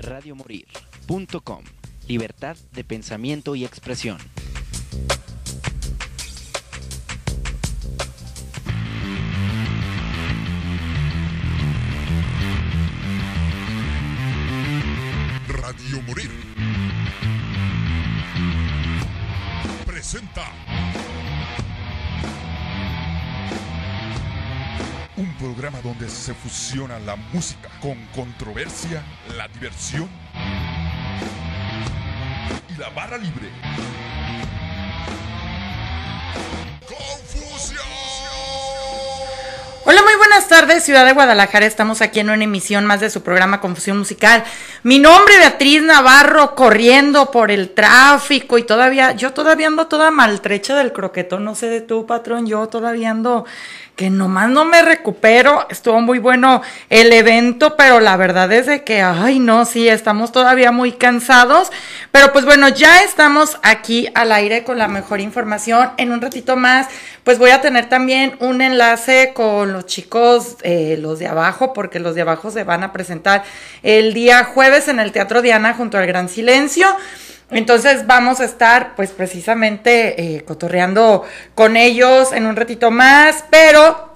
radiomorir.com. Libertad de pensamiento y expresión. Radio Morir. Presenta. Programa donde se fusiona la música con controversia, la diversión y la barra libre. ¡Confusión! Hola, muy buenas tardes, Ciudad de Guadalajara. Estamos aquí en una emisión más de su programa Confusión Musical. Mi nombre Beatriz Navarro, corriendo por el tráfico y todavía, yo todavía ando toda maltrecha del croquetón, no sé de tu patrón, yo todavía ando que nomás no me recupero. Estuvo muy bueno el evento, pero la verdad es de que, ay, no, sí, estamos todavía muy cansados. Pero pues bueno, ya estamos aquí al aire con la mejor información. En un ratito más, pues voy a tener también un enlace con los chicos, eh, los de abajo, porque los de abajo se van a presentar el día jueves en el Teatro Diana junto al Gran Silencio. Entonces vamos a estar pues precisamente eh, cotorreando con ellos en un ratito más, pero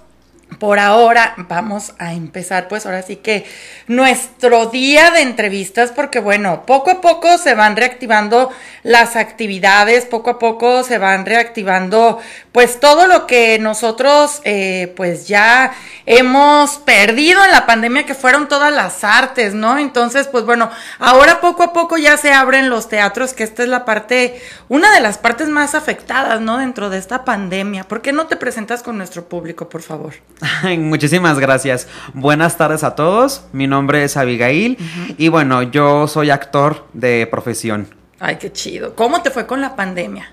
por ahora vamos a empezar pues ahora sí que nuestro día de entrevistas porque bueno, poco a poco se van reactivando las actividades, poco a poco se van reactivando pues todo lo que nosotros eh, pues ya hemos perdido en la pandemia que fueron todas las artes, ¿no? Entonces pues bueno, ahora poco a poco ya se abren los teatros que esta es la parte, una de las partes más afectadas, ¿no? Dentro de esta pandemia. ¿Por qué no te presentas con nuestro público, por favor? Muchísimas gracias. Buenas tardes a todos. Mi nombre es Abigail y bueno, yo soy actor de profesión. Ay, qué chido. ¿Cómo te fue con la pandemia?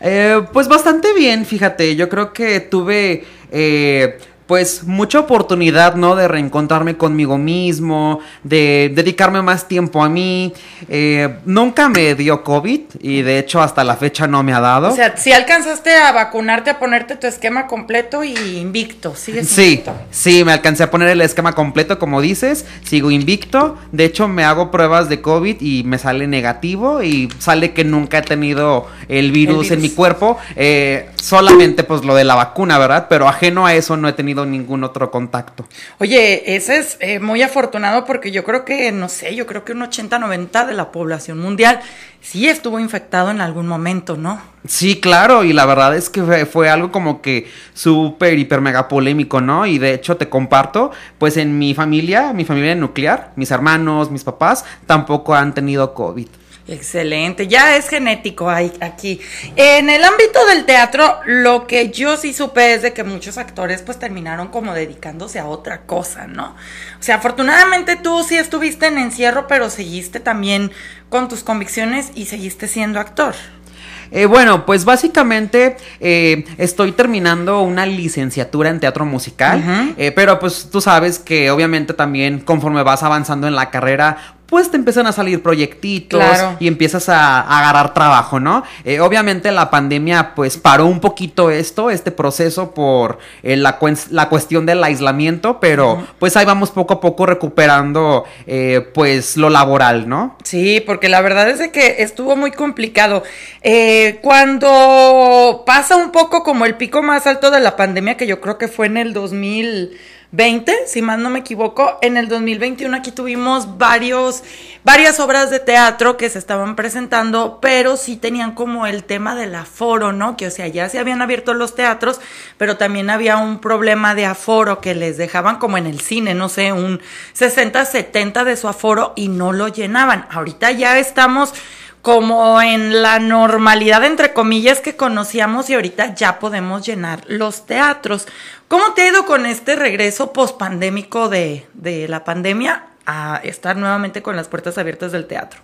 Eh, pues bastante bien, fíjate. Yo creo que tuve... eh, pues mucha oportunidad, ¿no? De reencontrarme conmigo mismo, de dedicarme más tiempo a mí. Eh, nunca me dio COVID y de hecho hasta la fecha no me ha dado. O sea, si alcanzaste a vacunarte, a ponerte tu esquema completo y invicto, sigues Sí, invicto. sí, me alcancé a poner el esquema completo, como dices. Sigo invicto. De hecho, me hago pruebas de COVID y me sale negativo. Y sale que nunca he tenido el virus, El en mi cuerpo. Eh, solamente, pues, lo de la vacuna, ¿verdad? Pero ajeno a eso, no he tenido ningún otro contacto. Oye, ese es eh, muy afortunado porque yo creo que, no sé, yo creo que un 80-90 de la población mundial sí estuvo infectado en algún momento, ¿no? Sí, claro, y la verdad es que fue, fue algo como que súper, hiper, mega polémico, ¿no? Y de hecho te comparto, pues en mi familia, mi familia nuclear, mis hermanos, mis papás, tampoco han tenido COVID. Excelente, ya es genético ahí, aquí. En el ámbito del teatro, lo que yo sí supe es de que muchos actores pues terminaron como dedicándose a otra cosa, ¿no? O sea, afortunadamente tú sí estuviste en encierro, pero seguiste también con tus convicciones y seguiste siendo actor. Eh, bueno, pues básicamente eh, estoy terminando una licenciatura en teatro musical, eh, pero pues tú sabes que obviamente también conforme vas avanzando en la carrera, pues te empiezan a salir proyectitos Claro. y empiezas a, a agarrar trabajo, ¿no? Eh, obviamente la pandemia pues paró un poquito esto, este proceso por eh, la, la cuestión del aislamiento, pero pues ahí vamos poco a poco recuperando eh, pues lo laboral, ¿no? Sí, porque la verdad es de que estuvo muy complicado. Cuando pasa un poco como el pico más alto de la pandemia, que yo creo que fue en el 2020, si mal no me equivoco, en el 2021 aquí tuvimos varios, varias obras de teatro que se estaban presentando, pero sí tenían como el tema del aforo, ¿no? Que o sea, ya se habían abierto los teatros, pero también había un problema de aforo que les dejaban como en el cine, no sé, un 60, 70 de su aforo y no lo llenaban. Ahorita ya estamos como en la normalidad, entre comillas, que conocíamos y ahorita ya podemos llenar los teatros. ¿Cómo te ha ido con este regreso pospandémico de, de la pandemia a estar nuevamente con las puertas abiertas del teatro?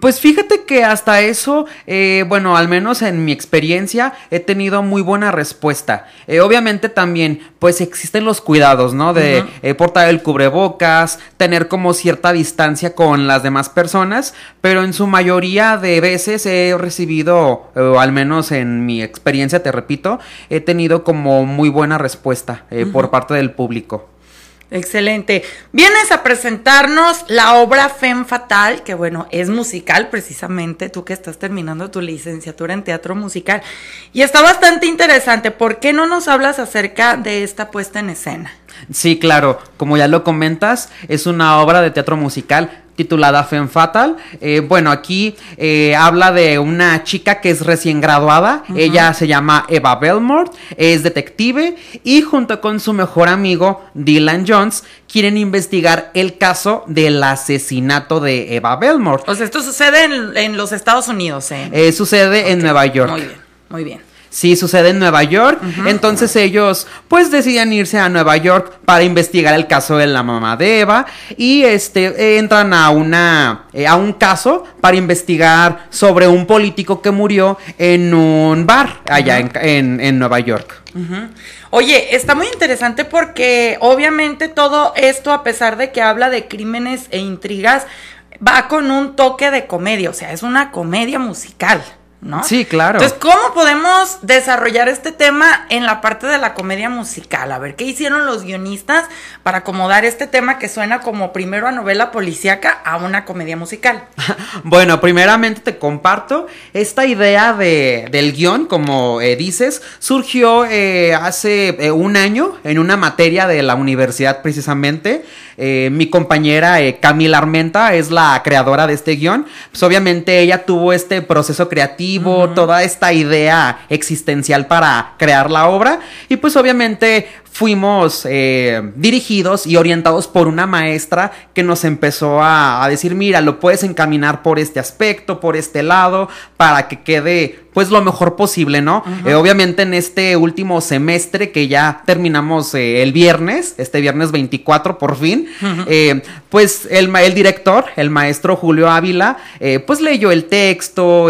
Pues fíjate que hasta eso, eh, bueno, al menos en mi experiencia, he tenido muy buena respuesta. Eh, obviamente también, pues existen los cuidados, ¿no? De eh, portar el cubrebocas, tener como cierta distancia con las demás personas, pero en su mayoría de veces he recibido, eh, o al menos en mi experiencia, te repito, he tenido como muy buena respuesta eh, por parte del público. Excelente. Vienes a presentarnos la obra Fem Fatal, que bueno, es musical precisamente, tú que estás terminando tu licenciatura en teatro musical. Y está bastante interesante. ¿Por qué no nos hablas acerca de esta puesta en escena? Sí, claro, como ya lo comentas, es una obra de teatro musical titulada Femme Fatal. Eh, bueno, aquí eh, habla de una chica que es recién graduada. Ella se llama Eva Belmont, es detective y junto con su mejor amigo Dylan Jones quieren investigar el caso del asesinato de Eva Belmont. O sea, esto sucede en, los Estados Unidos, ¿eh? eh sucede en Nueva York. Muy bien, muy bien. Sí, sucede en Nueva York. Entonces ellos, pues, deciden irse a Nueva York para investigar el caso de la mamá de Eva. Y este, entran a una, eh, a un caso para investigar sobre un político que murió en un bar allá en, Nueva York. Oye, está muy interesante porque obviamente todo esto, a pesar de que habla de crímenes e intrigas, va con un toque de comedia, o sea, es una comedia musical. ¿No? Sí, claro. Entonces, ¿cómo podemos desarrollar este tema en la parte de la comedia musical? A ver, ¿qué hicieron los guionistas para acomodar este tema que suena como primero a novela policíaca a una comedia musical? bueno, primeramente te comparto esta idea de, del guion, como eh, dices, surgió eh, hace eh, un año en una materia de la universidad precisamente. mi compañera Camila Armenta es la creadora de este guion. Pues obviamente ella tuvo este proceso creativo toda esta idea existencial para crear la obra. Y pues obviamente fuimos eh, dirigidos y orientados por una maestra que nos empezó a, decir, mira, lo puedes encaminar por este aspecto, por este lado, para que quede pues lo mejor posible, ¿no? Eh, obviamente en este último semestre que ya terminamos eh, el viernes, este viernes 24 por fin, pues el, el, director, el maestro Julio Ávila, pues leyó el texto,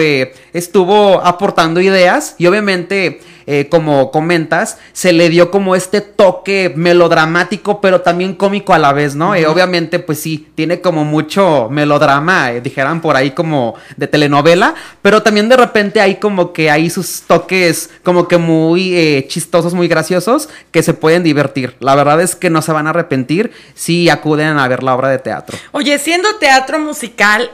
estuvo aportando ideas y obviamente eh, como comentas, se le dio como este toque melodramático, pero también cómico a la vez, ¿no? Eh, obviamente, pues sí, tiene como mucho melodrama, eh, dijeran por ahí como de telenovela, pero también de repente hay como que hay sus toques como que muy chistosos, muy graciosos, que se pueden divertir. La verdad es que no se van a arrepentir si acuden a ver la obra de teatro. Oye, siendo teatro musical,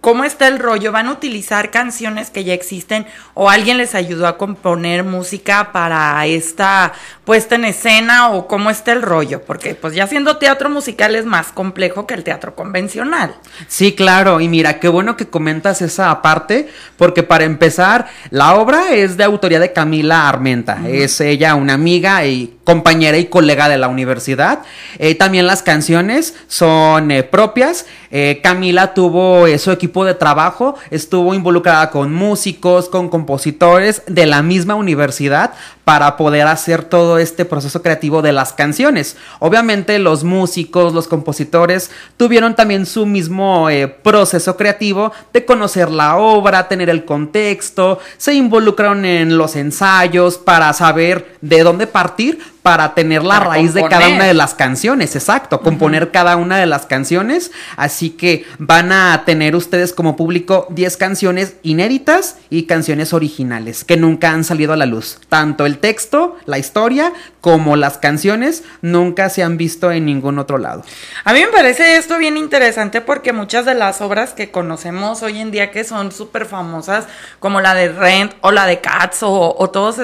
¿cómo está el rollo? ¿Van a utilizar canciones que ya existen o alguien les ayudó a componer? Poner música para esta puesta en escena o cómo está el rollo? Porque pues ya siendo teatro musical es más complejo que el teatro convencional. Sí, claro, y mira, qué bueno que comentas esa parte, porque para empezar, la obra es de autoría de Camila Armenta, es ella una amiga y compañera y colega de la universidad. Eh, también las canciones son eh, propias. Eh, Camila tuvo su equipo de trabajo, estuvo involucrada con músicos, con compositores de la misma universidad para poder hacer todo este proceso creativo de las canciones. Obviamente los músicos, los compositores tuvieron también su mismo proceso creativo de conocer la obra, tener el contexto, se involucraron en los ensayos para saber de dónde partir para tener la raíz de cada una de las canciones, exacto, componer cada una de las canciones, así que van a tener ustedes como público 10 canciones inéditas y canciones originales que nunca han salido a la luz, tanto el texto, la historia, como las canciones nunca se han visto en ningún otro lado. A mí me parece esto bien interesante porque muchas de las obras que conocemos hoy en día que son súper famosas, como la de Rent o la de Cats o, todas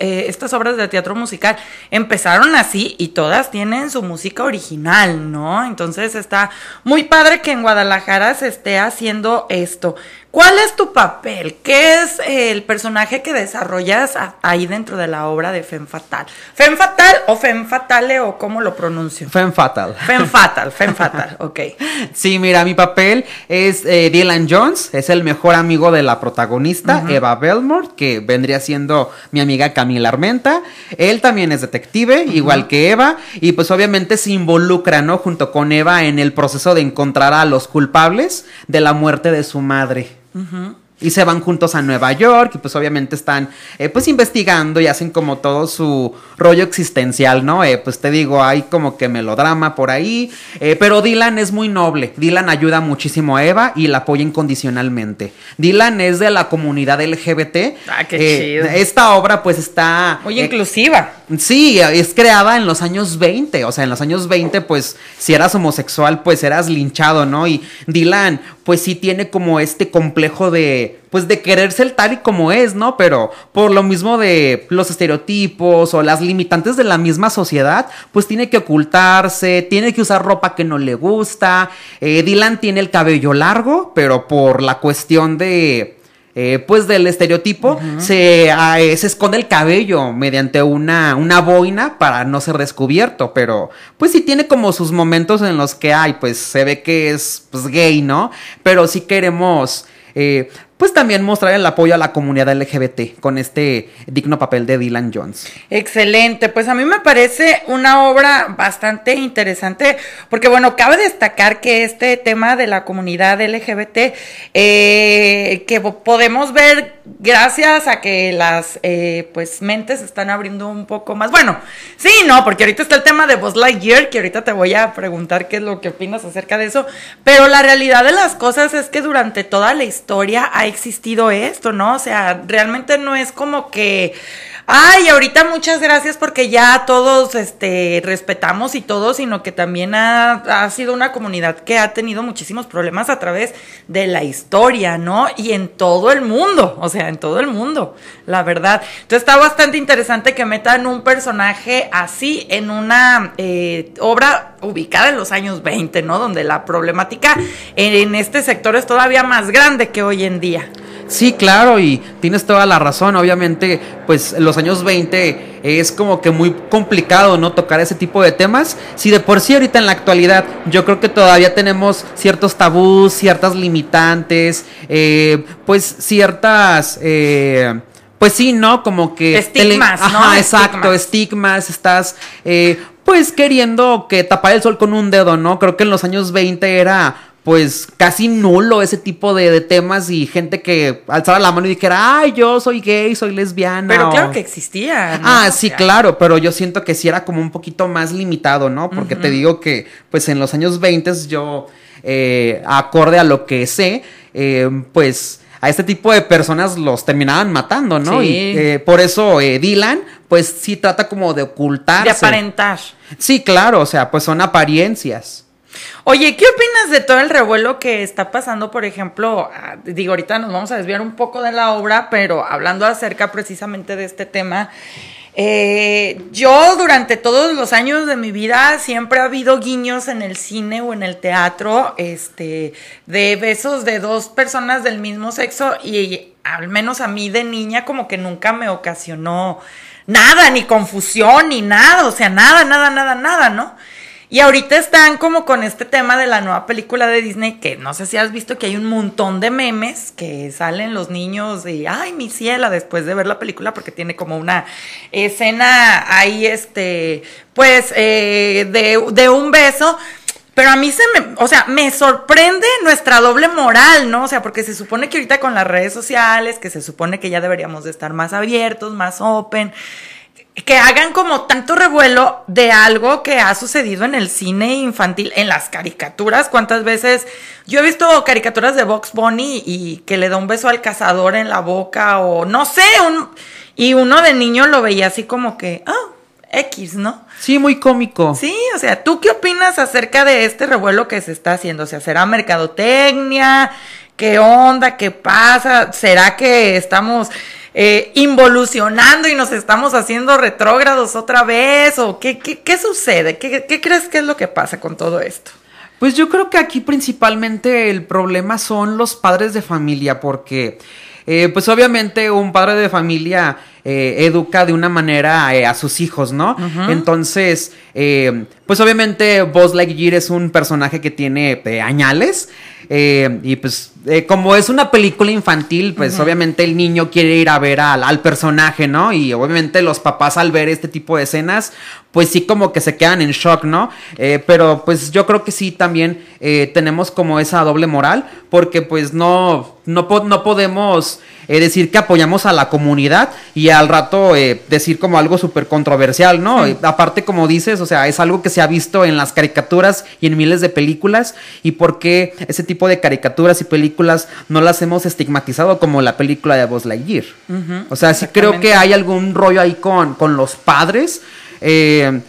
eh, estas obras de teatro musical, empezaron así y todas tienen su música original, ¿no? Entonces está muy padre que en Guadalajara se esté haciendo esto. ¿Cuál es tu papel? ¿Qué es el personaje que desarrollas ahí dentro de la obra de Femme Fatal? ¿Femme Fatal o Femme Fatale o cómo lo pronuncio? Femme Fatal. Femme Fatal, Femme Fatal, ok. Sí, mira, mi papel es eh, Dylan Jones, es el mejor amigo de la protagonista, Eva Belmore, que vendría siendo mi amiga Camila Armenta. Él también es detective, igual que Eva, y pues obviamente se involucra, ¿no? Junto con Eva en el proceso de encontrar a los culpables de la muerte de su madre. Mm-hmm. Y se van juntos a Nueva York y pues obviamente están eh, pues investigando y hacen como todo su rollo existencial, ¿no? Eh, pues te digo, hay como que melodrama por ahí, eh, pero Dylan es muy noble, Dylan ayuda muchísimo a Eva y la apoya incondicionalmente. Dylan es de la comunidad LGBT. Ah, qué chido. Esta obra pues está... Muy inclusiva. Sí, es creada en los años 20, o sea, en los años 20 pues si eras homosexual pues eras linchado, ¿no? Y Dylan pues sí tiene como este complejo de, pues de querer ser tal y como es, ¿no? Pero por lo mismo de los estereotipos o las limitantes de la misma sociedad, pues tiene que ocultarse, tiene que usar ropa que no le gusta. Eh, Dylan tiene el cabello largo, pero por la cuestión de... Eh, pues del estereotipo, se, ah, eh, se, esconde el cabello mediante una, una boina para no ser descubierto, pero pues sí tiene como sus momentos en los que hay, pues se ve que es pues, gay, ¿no? Pero sí queremos eh, pues también mostrar el apoyo a la comunidad LGBT con este digno papel de Dylan Jones. Excelente, pues a mí me parece una obra bastante interesante porque bueno, cabe destacar que este tema de la comunidad LGBT eh, que podemos ver gracias a que las eh, pues mentes están abriendo un poco más. Bueno, sí, no, porque ahorita está el tema de Buzz Lightyear que ahorita te voy a preguntar qué es lo que opinas acerca de eso, pero la realidad de las cosas es que durante toda la historia hay existido esto, ¿no? O sea, realmente no es como que, ay, ahorita muchas gracias porque ya todos este, respetamos y todo, sino que también ha, ha sido una comunidad que ha tenido muchísimos problemas a través de la historia, ¿no? Y en todo el mundo, o sea, en todo el mundo, la verdad. Entonces está bastante interesante que metan un personaje así en una eh, obra ubicada en los años 20, ¿no? Donde la problemática en este sector es todavía más grande que hoy en día. Sí, claro, y tienes toda la razón. Obviamente, pues en los años 20 es como que muy complicado, ¿no? Tocar ese tipo de temas. Si de por sí ahorita en la actualidad yo creo que todavía tenemos ciertos tabús, ciertas limitantes, eh, pues ciertas... Eh, pues sí, ¿no? Como que... Estigmas, ¿no? Ajá, exacto, estigmas, estás... Eh, pues queriendo que tapar el sol con un dedo, ¿no? Creo que en los años 20 era pues casi nulo ese tipo de, temas y gente que alzara la mano y dijera, ay, yo soy gay, soy lesbiana. Pero claro que existía. ¿no? Ah, sí, claro, pero yo siento que sí era como un poquito más limitado, ¿no? Porque te digo que, pues en los años 20 yo, eh, acorde a lo que sé, eh, pues a este tipo de personas los terminaban matando, ¿no? Y eh, por eso eh, Dylan, pues sí trata como de ocultarse. De aparentar. Sí, claro, o sea, pues son apariencias. Oye, ¿qué opinas de todo el revuelo que está pasando, por ejemplo? Ah, digo, ahorita nos vamos a desviar un poco de la obra, pero hablando acerca precisamente de este tema. Eh, yo durante todos los años de mi vida siempre ha habido guiños en el cine o en el teatro, este, de besos de dos personas del mismo sexo y al menos a mí de niña como que nunca me ocasionó nada, ni confusión, ni nada, o sea, nada, nada, nada, nada, ¿no? Y ahorita están como con este tema de la nueva película de Disney, que no sé si has visto que hay un montón de memes que salen los niños y, ay, mi ciela, después de ver la película, porque tiene como una escena ahí, este, pues, eh, de, de un beso. Pero a mí se me, o sea, me sorprende nuestra doble moral, ¿no? O sea, porque se supone que ahorita con las redes sociales, que se supone que ya deberíamos de estar más abiertos, más open, que hagan como tanto revuelo de algo que ha sucedido en el cine infantil, en las caricaturas. ¿Cuántas veces? Yo he visto caricaturas de Box Bunny y que le da un beso al cazador en la boca o no sé, un, y uno de niño lo veía así como que, ah, X, ¿no? Sí, muy cómico. Sí, o sea, ¿tú qué opinas acerca de este revuelo que se está haciendo? O sea, ¿será mercadotecnia? ¿Qué onda? ¿Qué pasa? ¿Será que estamos eh, involucionando y nos estamos haciendo retrógrados otra vez? ¿O qué, qué, sucede? ¿Qué, ¿Qué crees que es lo que pasa con todo esto? Pues yo creo que aquí principalmente el problema son los padres de familia, porque eh, pues obviamente un padre de familia eh, educa de una manera eh, a sus hijos, ¿no? Entonces, pues obviamente Buzz Lightyear es un personaje que tiene añales. Y pues como es una película infantil, pues obviamente el niño quiere ir a ver al, al, personaje, ¿no? Y obviamente los papás al ver este tipo de escenas, pues sí como que se quedan en shock, ¿no? pero pues yo creo que sí también tenemos como esa doble moral, porque pues no, no, no podemos decir que apoyamos a la comunidad y al rato eh, decir como algo súper controversial, ¿no? Aparte, como dices, o sea, es algo que se ha visto en las caricaturas y en miles de películas y por qué ese tipo de caricaturas y películas no las hemos estigmatizado como la película de Buzz Lightyear. o sea, sí creo que hay algún rollo ahí con, con los padres. Eh,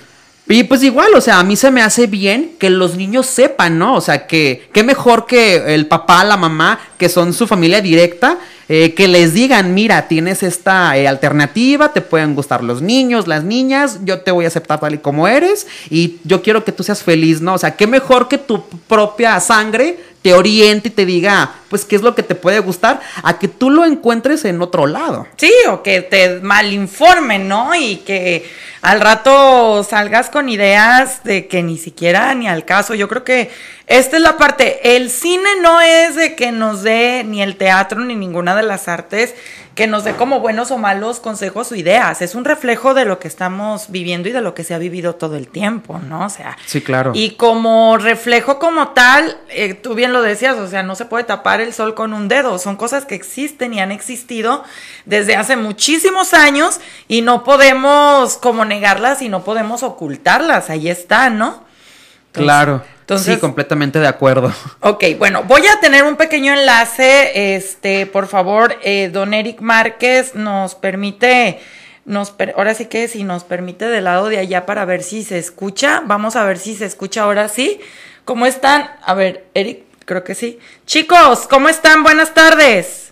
y pues igual, o sea, a mí se me hace bien que los niños sepan, ¿no? O sea, que qué mejor que el papá, la mamá, que son su familia directa, eh, que les digan, mira, tienes esta eh, alternativa, te pueden gustar los niños, las niñas, yo te voy a aceptar tal y como eres y yo quiero que tú seas feliz, ¿no? O sea, qué mejor que tu propia sangre te oriente y te diga, pues, qué es lo que te puede gustar, a que tú lo encuentres en otro lado. Sí, o que te malinformen, ¿no? Y que al rato salgas con ideas de que ni siquiera ni al caso. Yo creo que esta es la parte. El cine no es de que nos dé ni el teatro ni ninguna de las artes que nos dé como buenos o malos consejos o ideas. Es un reflejo de lo que estamos viviendo y de lo que se ha vivido todo el tiempo, ¿no? O sea. Sí, claro. Y como reflejo como tal, eh, tú bien lo decías, o sea, no se puede tapar el sol con un dedo. Son cosas que existen y han existido desde hace muchísimos años y no podemos como negarlas y no podemos ocultarlas. Ahí están, ¿no? Claro sí, completamente de acuerdo. Ok, bueno, voy a tener un pequeño enlace. Este, por favor, eh, don Eric Márquez nos permite, nos ahora sí que si nos permite del lado de allá para ver si se escucha. Vamos a ver si se escucha ahora sí. ¿Cómo están? A ver, Eric, creo que sí. Chicos, ¿cómo están? Buenas tardes.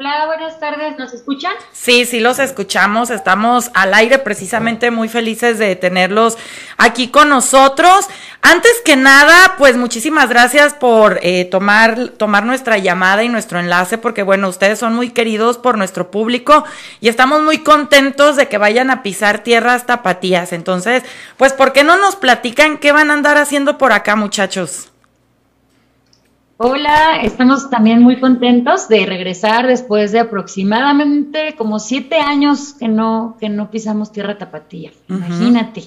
Hola, buenas tardes, ¿nos escuchan? Sí, sí los escuchamos, estamos al aire precisamente muy felices de tenerlos aquí con nosotros. Antes que nada, pues muchísimas gracias por eh, tomar, tomar nuestra llamada y nuestro enlace, porque bueno, ustedes son muy queridos por nuestro público y estamos muy contentos de que vayan a pisar tierras tapatías. Entonces, pues, ¿por qué no nos platican qué van a andar haciendo por acá, muchachos? Hola, estamos también muy contentos de regresar después de aproximadamente como siete años que no, que no pisamos tierra tapatía. Imagínate.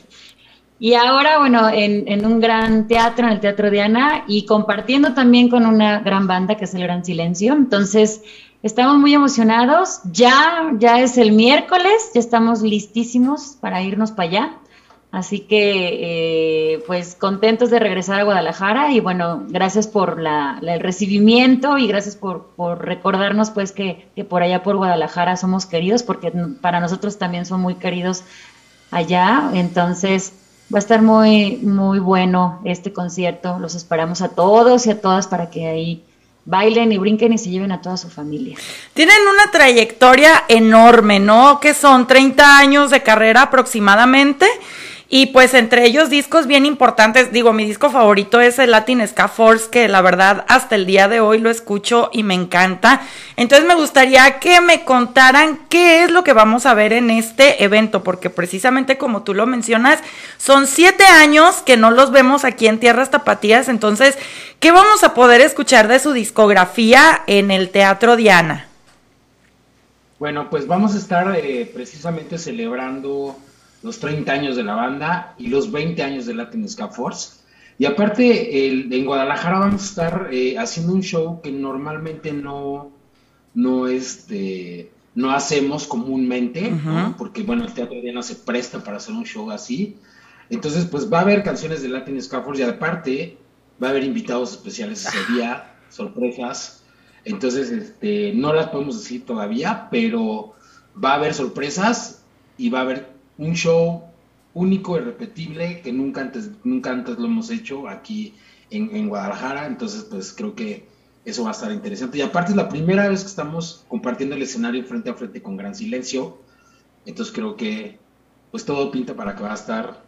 Y ahora, bueno, en, en, un gran teatro, en el Teatro Diana, y compartiendo también con una gran banda que es el Gran Silencio. Entonces, estamos muy emocionados. Ya, ya es el miércoles, ya estamos listísimos para irnos para allá. Así que, eh, pues contentos de regresar a Guadalajara y bueno, gracias por la, el recibimiento y gracias por, por recordarnos pues que, que, por allá por Guadalajara somos queridos, porque para nosotros también son muy queridos allá. Entonces, va a estar muy, muy bueno este concierto. Los esperamos a todos y a todas para que ahí bailen y brinquen y se lleven a toda su familia. Tienen una trayectoria enorme, ¿no? Que son 30 años de carrera aproximadamente. Y pues entre ellos discos bien importantes, digo, mi disco favorito es el Latin Ska Force, que la verdad hasta el día de hoy lo escucho y me encanta. Entonces me gustaría que me contaran qué es lo que vamos a ver en este evento, porque precisamente como tú lo mencionas, son siete años que no los vemos aquí en Tierras Tapatías, entonces, ¿qué vamos a poder escuchar de su discografía en el Teatro Diana? Bueno, pues vamos a estar eh, precisamente celebrando los 30 años de la banda y los 20 años de Latin Ska Force. Y aparte, en Guadalajara vamos a estar eh, haciendo un show que normalmente no, no, este, no hacemos comúnmente, porque bueno, el Teatro no se presta para hacer un show así. Entonces, pues va a haber canciones de Latin Ska Force y aparte va a haber invitados especiales ese día, sorpresas. Entonces, este, no las podemos decir todavía, pero va a haber sorpresas y va a haber un show único y repetible que nunca antes, nunca antes lo hemos hecho aquí en, Guadalajara, entonces pues creo que eso va a estar interesante. Y aparte es la primera vez que estamos compartiendo el escenario frente a frente con gran silencio, entonces creo que pues todo pinta para que va a estar,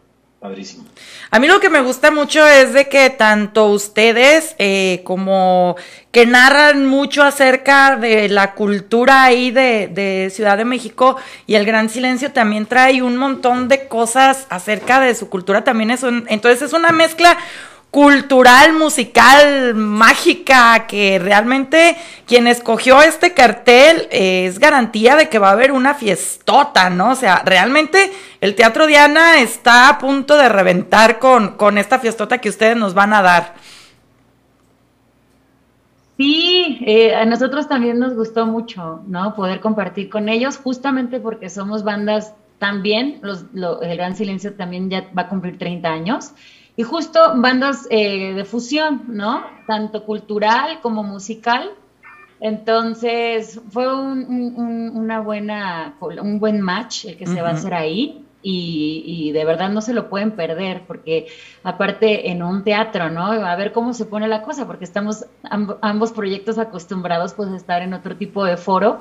A mí lo que me gusta mucho es de que tanto ustedes eh, como que narran mucho acerca de la cultura ahí de, de, Ciudad de México y el Gran Silencio también trae un montón de cosas acerca de su cultura. También es un, entonces es una mezcla cultural, musical, mágica, que realmente quien escogió este cartel eh, es garantía de que va a haber una fiestota, ¿no? O sea, realmente el Teatro Diana está a punto de reventar con, con esta fiestota que ustedes nos van a dar. Sí, eh, a nosotros también nos gustó mucho, ¿no? Poder compartir con ellos, justamente porque somos bandas también, los, el Gran Silencio también ya va a cumplir 30 años y justo bandas eh, de fusión, ¿no? Tanto cultural como musical. Entonces fue un, una buena, un buen match el que se va a hacer ahí. Y, de verdad no se lo pueden perder, porque aparte en un teatro, ¿no? A ver cómo se pone la cosa, porque estamos ambos proyectos acostumbrados pues a estar en otro tipo de foro,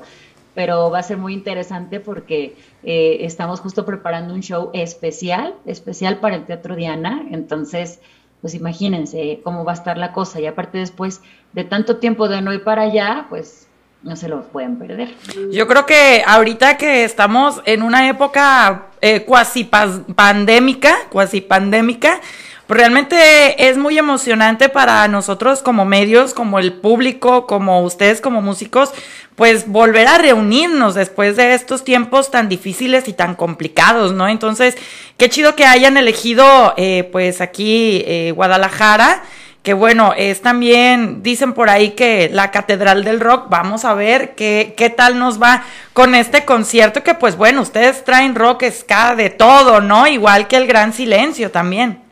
pero va a ser muy interesante porque eh, estamos justo preparando un show especial, especial para el Teatro Diana, entonces, pues imagínense cómo va a estar la cosa y aparte después de tanto tiempo de no ir para allá, pues no se lo pueden perder. Yo creo que ahorita que estamos en una época eh, cuasi pandémica, cuasi pandémica, realmente es muy emocionante para nosotros como medios, como el público, como ustedes como músicos, pues volver a reunirnos después de estos tiempos tan difíciles y tan complicados, ¿no? Entonces, qué chido que hayan elegido, eh, pues aquí eh, Guadalajara, que bueno, es también, dicen por ahí que la Catedral del Rock, vamos a ver qué, qué tal nos va con este concierto, que pues bueno, ustedes traen rock, ska, de todo, ¿no? Igual que el Gran Silencio también.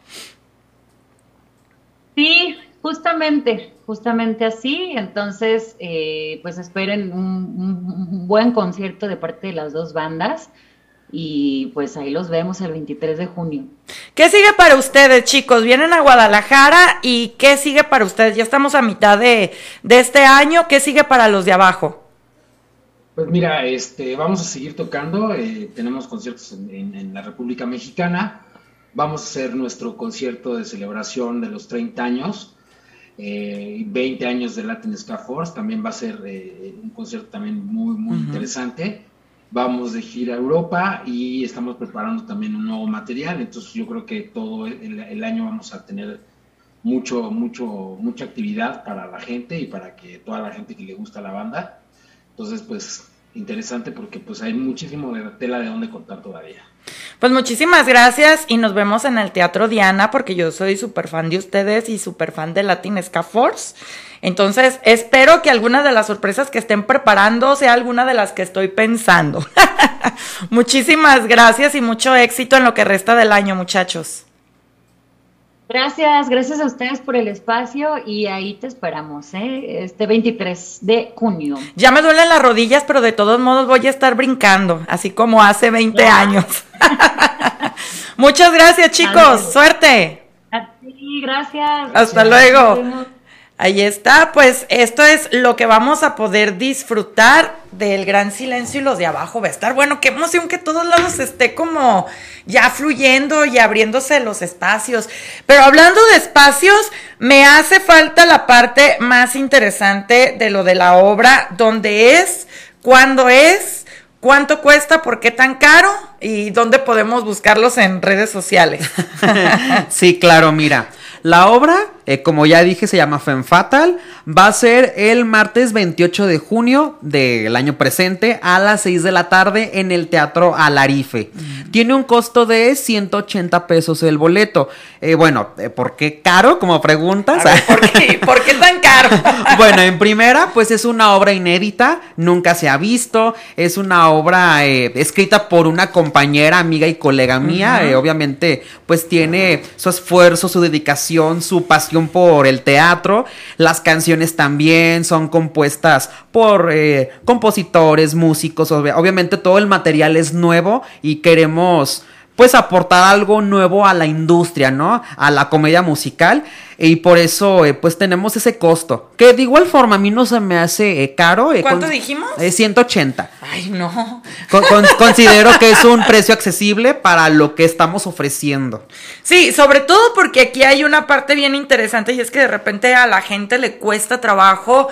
Sí, justamente, justamente así. Entonces, eh, pues esperen un, buen concierto de parte de las dos bandas y pues ahí los vemos el 23 de junio. ¿Qué sigue para ustedes, chicos? Vienen a Guadalajara y ¿qué sigue para ustedes? Ya estamos a mitad de, este año, ¿qué sigue para los de abajo? Pues mira, este, vamos a seguir tocando, eh, tenemos conciertos en, la República Mexicana, vamos a hacer nuestro concierto de celebración de los 30 años, eh, 20 años de Latin Ska Force, también va a ser eh, un concierto también muy, muy interesante. Vamos de gira a Europa y estamos preparando también un nuevo material, entonces yo creo que todo el, año vamos a tener mucho, mucho, mucha actividad para la gente y para que toda la gente que le gusta la banda. Entonces, pues interesante porque pues hay muchísimo de tela de dónde contar todavía. Pues muchísimas gracias y nos vemos en el Teatro Diana porque yo soy súper fan de ustedes y súper fan de Latin Ska Force. Entonces, espero que alguna de las sorpresas que estén preparando sea alguna de las que estoy pensando. Muchísimas gracias y mucho éxito en lo que resta del año, muchachos. Gracias, gracias a ustedes por el espacio y ahí te esperamos, ¿eh? este 23 de junio. Ya me duelen las rodillas, pero de todos modos voy a estar brincando, así como hace 20 años. Muchas gracias, chicos. Suerte. A ti, gracias. Hasta luego. Ahí está, pues esto es lo que vamos a poder disfrutar del gran silencio y los de abajo va a estar. Bueno, qué emoción que todos lados esté como ya fluyendo y abriéndose los espacios. Pero hablando de espacios, me hace falta la parte más interesante de lo de la obra, dónde es, cuándo es, cuánto cuesta, por qué tan caro y dónde podemos buscarlos en redes sociales. sí, claro, mira. La obra, eh, como ya dije, se llama Femme Fatal. Va a ser el martes 28 de junio del año presente a las 6 de la tarde en el Teatro Alarife. Tiene un costo de 180 pesos el boleto. Eh, bueno, eh, ¿por qué caro? Como preguntas. ¿por, qué, ¿por, qué, tan caro? bueno, en primera, pues es una obra inédita, nunca se ha visto. Es una obra escrita por una compañera, amiga y colega mía. obviamente, pues tiene su esfuerzo, su dedicación su pasión por el teatro. Las canciones también son compuestas por eh, compositores, músicos. obviamente todo el material es nuevo y queremos pues aportar algo nuevo a la industria, ¿no? A la comedia musical y por eso eh, pues tenemos ese costo, que de igual forma a mí no se me hace eh, caro. Eh, ¿Cuánto dijimos? 180. Ay, no. considero que es un precio accesible para lo que estamos ofreciendo. Sí, sobre todo porque aquí hay una parte bien interesante y es que de repente a la gente le cuesta trabajo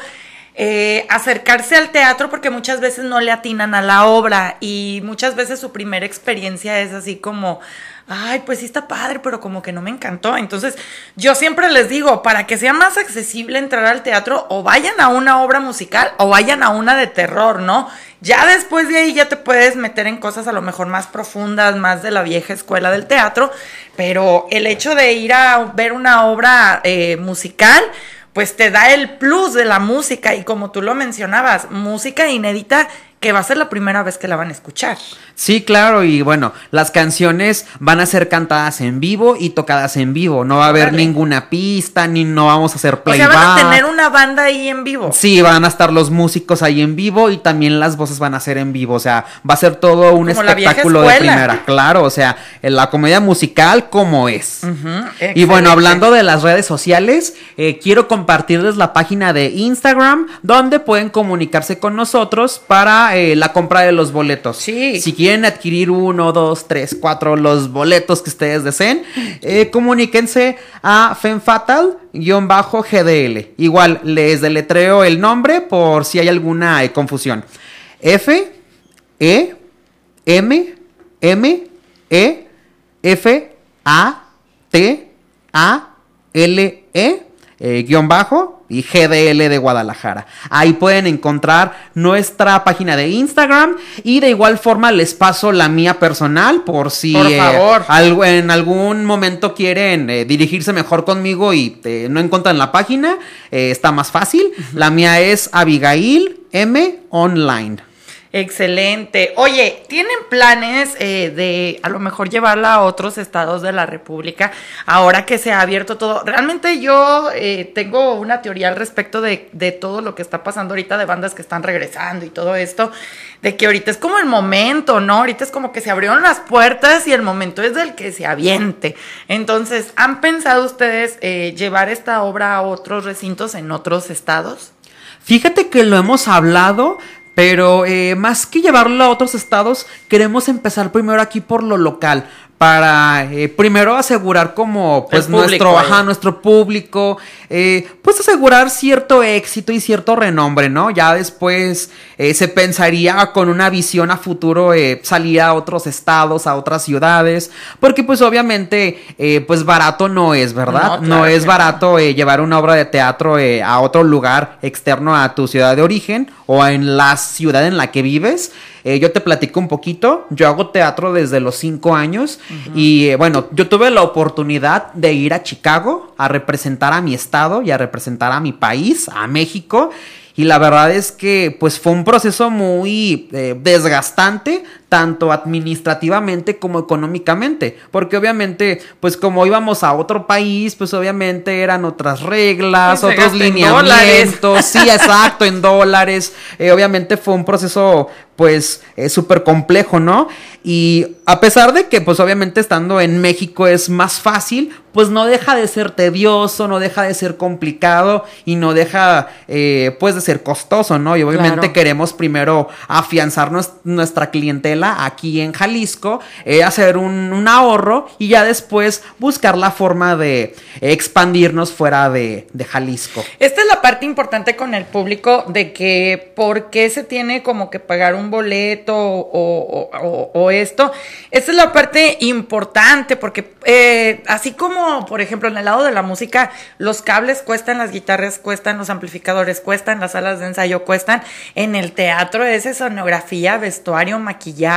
eh, acercarse al teatro porque muchas veces no le atinan a la obra y muchas veces su primera experiencia es así como, ay, pues sí está padre, pero como que no me encantó. Entonces, yo siempre les digo, para que sea más accesible entrar al teatro, o vayan a una obra musical o vayan a una de terror, ¿no? Ya después de ahí ya te puedes meter en cosas a lo mejor más profundas, más de la vieja escuela del teatro, pero el hecho de ir a ver una obra eh, musical, pues te da el plus de la música y como tú lo mencionabas, música inédita que va a ser la primera vez que la van a escuchar. Sí, claro, y bueno, las canciones van a ser cantadas en vivo y tocadas en vivo. No va a haber ninguna pista, ni no vamos a hacer playback. O sea, van a tener una banda ahí en vivo. Sí, van a estar los músicos ahí en vivo y también las voces van a ser en vivo. O sea, va a ser todo un espectáculo de primera. Claro, o sea, la comedia musical como es. y bueno, hablando de las redes sociales, eh, quiero compartirles la página de Instagram donde pueden comunicarse con nosotros para eh, la compra de los boletos. Sí. Si quieren adquirir uno, dos, tres, cuatro, los boletos que ustedes deseen, eh, comuníquense a FemFatal-GDL. Igual les deletreo el nombre por si hay alguna eh, confusión. F, E, M, M, E, F, A, T, A, L, E, guion bajo, y GDL de Guadalajara. Ahí pueden encontrar nuestra página de Instagram y de igual forma les paso la mía personal por si eh, en algún momento quieren eh, dirigirse mejor conmigo y eh, no encuentran la página, está más fácil. La mía es Abigail M Online. Excelente. Oye, ¿tienen planes eh, de a lo mejor llevarla a otros estados de la República ahora que se ha abierto todo? Realmente yo eh, tengo una teoría al respecto de, todo lo que está pasando ahorita de bandas que están regresando y todo esto, de que ahorita es como el momento, ¿no? Ahorita es como que se abrieron las puertas y el momento es del que se aviente. Entonces, ¿han pensado ustedes eh, llevar esta obra a otros recintos en otros estados? Fíjate que lo hemos hablado, pero eh, más que llevarlo a otros estados, queremos empezar primero aquí por lo local para eh, primero asegurar como pues nuestro ajá, nuestro público eh, pues asegurar cierto éxito y cierto renombre no ya después eh, se pensaría con una visión a futuro salir a otros estados a otras ciudades porque pues obviamente pues barato no es verdad no, es barato llevar una obra de teatro a otro lugar externo a tu ciudad de origen o en la ciudad en la que vives eh, yo te platico un poquito. Yo hago teatro desde los cinco años. Y eh, bueno, yo tuve la oportunidad de ir a Chicago a representar a mi estado y a representar a mi país, a México. Y la verdad es que pues fue un proceso muy eh, desgastante, tanto administrativamente como económicamente, porque obviamente pues como íbamos a otro país, pues obviamente eran otras reglas, pues otros lineamientos, sí, exacto, en dólares, obviamente fue un proceso pues es súper complejo, ¿no? Y a pesar de que pues obviamente estando en México es más fácil, pues no deja de ser tedioso, no deja de ser complicado y no deja eh, pues de ser costoso, ¿no? Y obviamente queremos primero afianzar nuestra clientela aquí en Jalisco, eh, hacer un, ahorro y ya después buscar la forma de expandirnos fuera de, Jalisco. Esta es la parte importante con el público de que por qué se tiene como que pagar un boleto o, esto. Esa es la parte importante porque eh, así como, por ejemplo, en el lado de la música, los cables cuestan, las guitarras cuestan, los amplificadores cuestan, las salas de ensayo cuestan. En el teatro es escenografía, vestuario, maquillaje,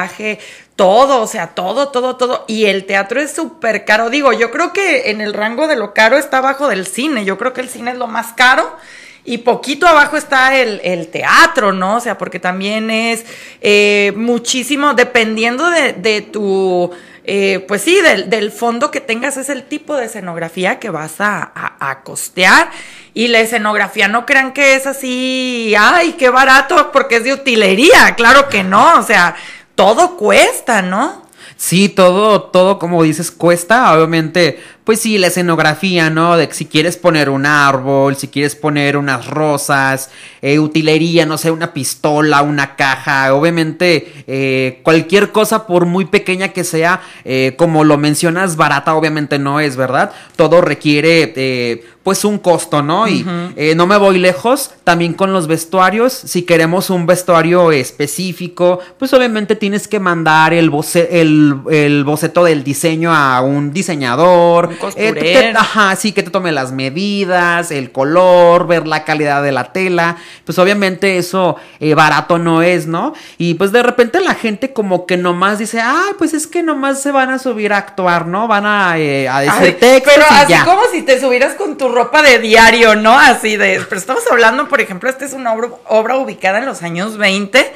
todo, o sea, todo, todo, todo. Y el teatro es súper caro. Digo, yo creo que en el rango de lo caro está abajo del cine. Yo creo que el cine es lo más caro. Y poquito abajo está el, teatro, ¿no? O sea, porque también es eh, muchísimo, dependiendo de, tu, eh, pues sí, del, fondo que tengas, es el tipo de escenografía que vas a, a, costear. Y la escenografía no crean que es así, ay, qué barato, porque es de utilería. Claro que no, o sea, todo cuesta, ¿no? Sí, todo, todo como dices cuesta, obviamente, pues sí, la escenografía, ¿no? De que si quieres poner un árbol, si quieres poner unas rosas, eh, utilería, no sé, una pistola, una caja, obviamente eh, cualquier cosa por muy pequeña que sea, eh, como lo mencionas, barata obviamente no es, ¿verdad? Todo requiere eh, pues un costo, ¿no? Y eh, no me voy lejos, también con los vestuarios, si queremos un vestuario específico, pues obviamente tienes que mandar el, boce- el, el boceto del diseño a un diseñador, Un eh, ajá, sí, que te tome las medidas, el color, ver la calidad de la tela, pues obviamente eso eh, barato no es, ¿no? Y pues de repente la gente como que nomás dice, ay, pues es que nomás se van a subir a actuar, ¿no? Van a, eh, a decir Ay, textos pero y así ya. como si te subieras con tu ropa de diario, ¿no? Así de. Pero estamos hablando, por ejemplo, esta es una obra, obra ubicada en los años 20.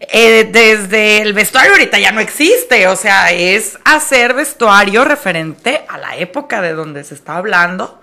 Eh, desde el vestuario ahorita ya no existe, o sea, es hacer vestuario referente a la época de donde se está hablando.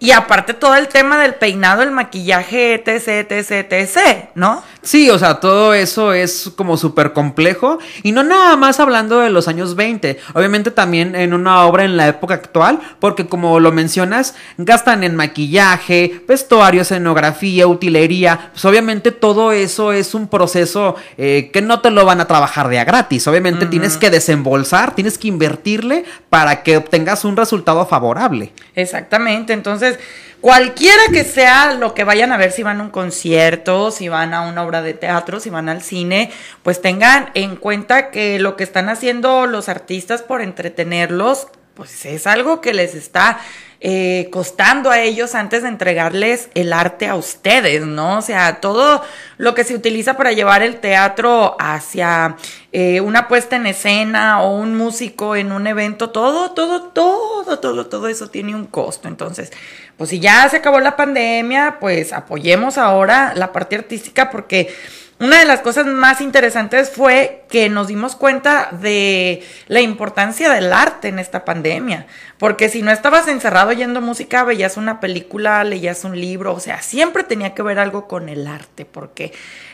Y aparte todo el tema del peinado, el maquillaje, etc, etc, etc, ¿no? Sí, o sea, todo eso es como súper complejo. Y no nada más hablando de los años 20. Obviamente también en una obra en la época actual. Porque como lo mencionas, gastan en maquillaje, vestuario, escenografía, utilería. Pues obviamente todo eso es un proceso eh, que no te lo van a trabajar de a gratis. Obviamente tienes que desembolsar, tienes que invertirle para que obtengas un resultado favorable. Exactamente, entonces cualquiera que sea lo que vayan a ver, si van a un concierto, si van a una obra de teatro, si van al cine, pues tengan en cuenta que lo que están haciendo los artistas por entretenerlos, pues es algo que les está eh, costando a ellos antes de entregarles el arte a ustedes, ¿no? O sea, todo lo que se utiliza para llevar el teatro hacia eh, una puesta en escena o un músico en un evento, todo, todo, todo, todo, todo eso tiene un costo. Entonces, pues si ya se acabó la pandemia, pues apoyemos ahora la parte artística porque una de las cosas más interesantes fue que nos dimos cuenta de la importancia del arte en esta pandemia. Porque si no estabas encerrado oyendo música, veías una película, leías un libro, o sea, siempre tenía que ver algo con el arte, porque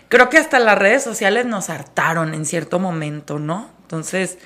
creo que hasta las redes sociales nos hartaron en cierto momento, ¿no? Entonces,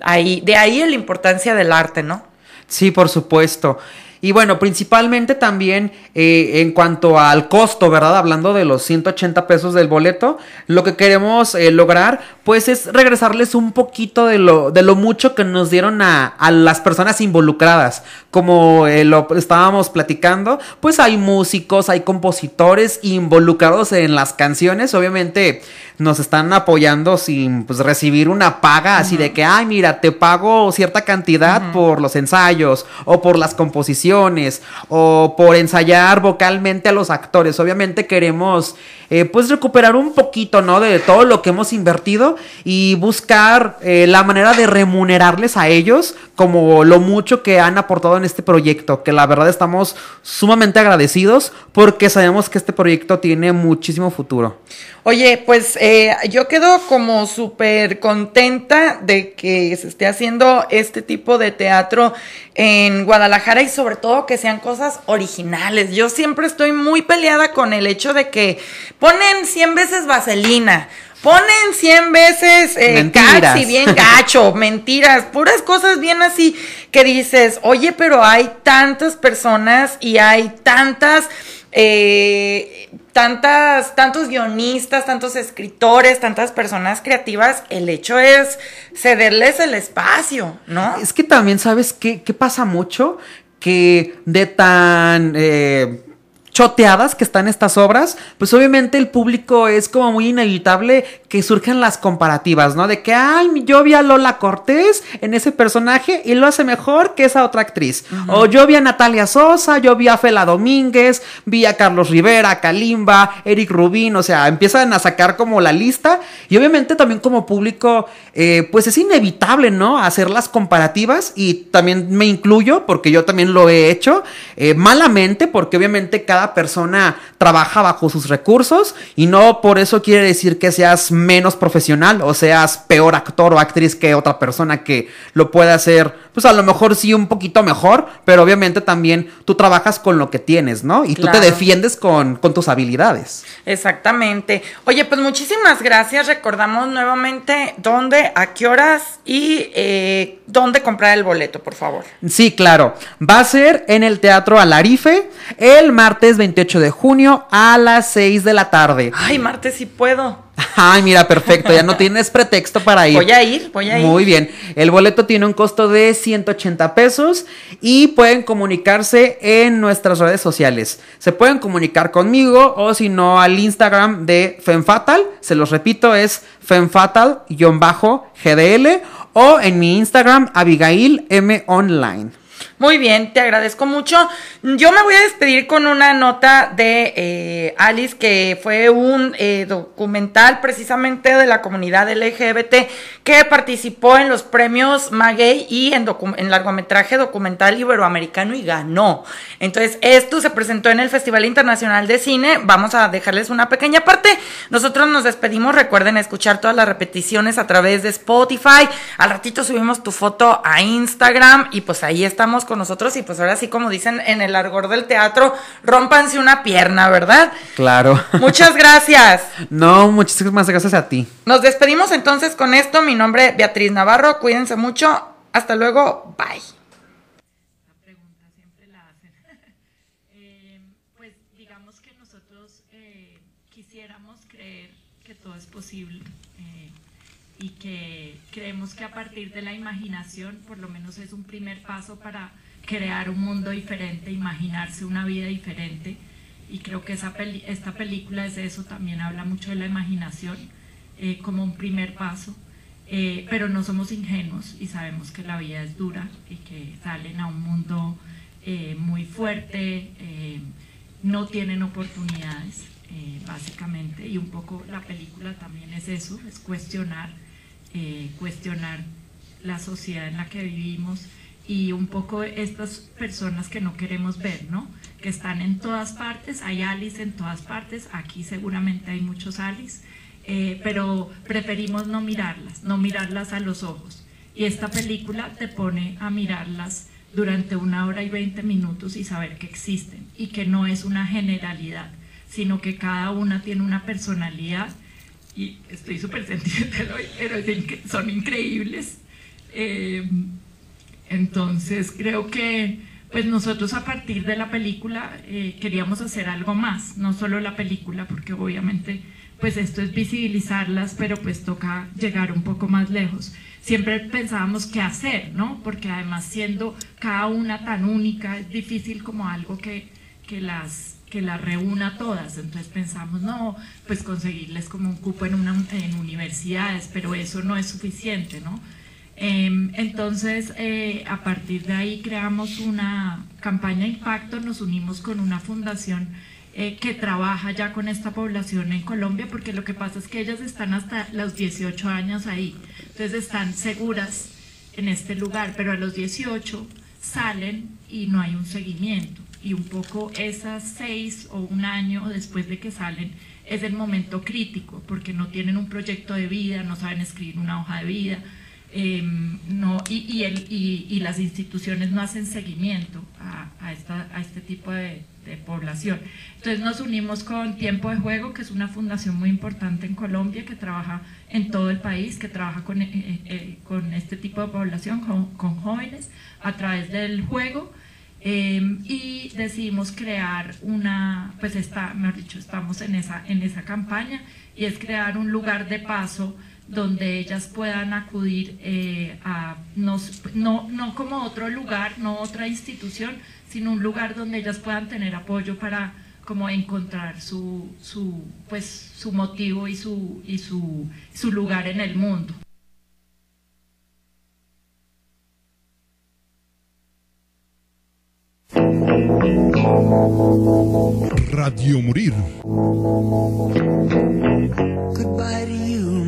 ahí, de ahí la importancia del arte, ¿no? Sí, por supuesto. Y bueno, principalmente también eh, en cuanto al costo, ¿verdad? Hablando de los 180 pesos del boleto, lo que queremos eh, lograr, pues es regresarles un poquito de lo, de lo mucho que nos dieron a, a las personas involucradas. Como eh, lo estábamos platicando, pues hay músicos, hay compositores involucrados en las canciones. Obviamente nos están apoyando sin pues, recibir una paga así de que, ay, mira, te pago cierta cantidad por los ensayos o por las composiciones o por ensayar vocalmente a los actores. Obviamente queremos eh, pues recuperar un poquito, ¿no? De todo lo que hemos invertido y buscar eh, la manera de remunerarles a ellos como lo mucho que han aportado en este proyecto, que la verdad estamos sumamente agradecidos porque sabemos que este proyecto tiene muchísimo futuro. Oye, pues eh, yo quedo como súper contenta de que se esté haciendo este tipo de teatro en Guadalajara y sobre todo que sean cosas originales. Yo siempre estoy muy peleada con el hecho de que ponen 100 veces vaselina. Ponen 100 veces eh, Mentiras. Caxi, bien gacho, mentiras, puras cosas bien así que dices, oye, pero hay tantas personas y hay tantas, eh, tantas, tantos guionistas, tantos escritores, tantas personas creativas, el hecho es cederles el espacio, ¿no? Es que también, ¿sabes qué, qué pasa mucho? Que de tan eh, choteadas que están estas obras, pues obviamente el público es como muy inevitable que surjan las comparativas, ¿no? De que, ay, yo vi a Lola Cortés en ese personaje y lo hace mejor que esa otra actriz. O yo vi a Natalia Sosa, yo vi a Fela Domínguez, vi a Carlos Rivera, Kalimba, Eric Rubín, o sea, empiezan a sacar como la lista y obviamente también como público, eh, pues es inevitable, ¿no? Hacer las comparativas y también me incluyo porque yo también lo he hecho eh, malamente porque obviamente cada cada persona trabaja bajo sus recursos y no por eso quiere decir que seas menos profesional o seas peor actor o actriz que otra persona que lo puede hacer, pues a lo mejor sí un poquito mejor, pero obviamente también tú trabajas con lo que tienes, ¿no? Y tú te defiendes con, con tus habilidades. Exactamente. Oye, pues muchísimas gracias. Recordamos nuevamente dónde, a qué horas y eh, dónde comprar el boleto, por favor. Sí, claro. Va a ser en el Teatro Alarife el martes 28 de junio a las 6 de la tarde. Ay, martes sí puedo. Ay, mira, perfecto, ya no tienes pretexto para ir. Voy a ir, voy a ir. Muy bien. El boleto tiene un costo de 180 pesos y pueden comunicarse en nuestras redes sociales. Se pueden comunicar conmigo o si no al Instagram de FemFatal. Se los repito, es FemFatal-GDL o en mi Instagram Abigail M Online. Muy bien, te agradezco mucho. Yo me voy a despedir con una nota de eh, Alice, que fue un eh, documental precisamente de la comunidad LGBT que participó en los premios Maguey y en, en largometraje documental iberoamericano y ganó. Entonces, esto se presentó en el Festival Internacional de Cine. Vamos a dejarles una pequeña parte. Nosotros nos despedimos. Recuerden escuchar todas las repeticiones a través de Spotify. Al ratito subimos tu foto a Instagram y pues ahí estamos nosotros y pues ahora sí, como dicen en el argor del teatro, rompanse una pierna, ¿verdad? Claro. Muchas gracias. no, muchísimas gracias a ti. Nos despedimos entonces con esto. Mi nombre es Beatriz Navarro. Cuídense mucho. Hasta luego. Bye. La pregunta siempre la hacen. digamos que nosotros quisiéramos creer que todo es posible y que creemos que a partir de la imaginación, por lo menos es un primer paso para crear un mundo diferente, imaginarse una vida diferente. Y creo que esa peli esta película es eso, también habla mucho de la imaginación eh, como un primer paso. Eh, pero no somos ingenuos y sabemos que la vida es dura y que salen a un mundo eh, muy fuerte, eh, no tienen oportunidades, eh, básicamente, y un poco la película también es eso, es cuestionar, eh, cuestionar la sociedad en la que vivimos y un poco estas personas que no queremos ver, ¿no? Que están en todas partes, hay Alice en todas partes, aquí seguramente hay muchos Alice, eh, pero preferimos no mirarlas, no mirarlas a los ojos. Y esta película te pone a mirarlas durante una hora y veinte minutos y saber que existen y que no es una generalidad, sino que cada una tiene una personalidad y estoy súper sentimental hoy, pero son increíbles. Eh, entonces creo que pues nosotros a partir de la película eh, queríamos hacer algo más, no solo la película, porque obviamente pues esto es visibilizarlas, pero pues toca llegar un poco más lejos. Siempre pensábamos qué hacer, ¿no? Porque además siendo cada una tan única, es difícil como algo que, que las que las reúna todas. Entonces pensamos, no, pues conseguirles como un cupo en, una, en universidades, pero eso no es suficiente, ¿no? Eh, entonces, eh, a partir de ahí creamos una campaña impacto, nos unimos con una fundación eh, que trabaja ya con esta población en Colombia, porque lo que pasa es que ellas están hasta los 18 años ahí, entonces están seguras en este lugar, pero a los 18 salen y no hay un seguimiento. Y un poco esas seis o un año después de que salen es el momento crítico, porque no tienen un proyecto de vida, no saben escribir una hoja de vida, eh, no, y, y, el, y, y, las instituciones no hacen seguimiento a, a, esta, a este tipo de, de, población. Entonces nos unimos con Tiempo de Juego, que es una fundación muy importante en Colombia que trabaja en todo el país, que trabaja con, eh, eh, con este tipo de población, con, con, jóvenes, a través del juego. Eh, y decidimos crear una, pues está, mejor dicho, estamos en esa, en esa campaña y es crear un lugar de paso donde ellas puedan acudir eh, a, no, no, no como otro lugar, no otra institución, sino un lugar donde ellas puedan tener apoyo para como encontrar su, su, pues, su motivo y, su, y su, su lugar en el mundo. Radio Morir. Goodbye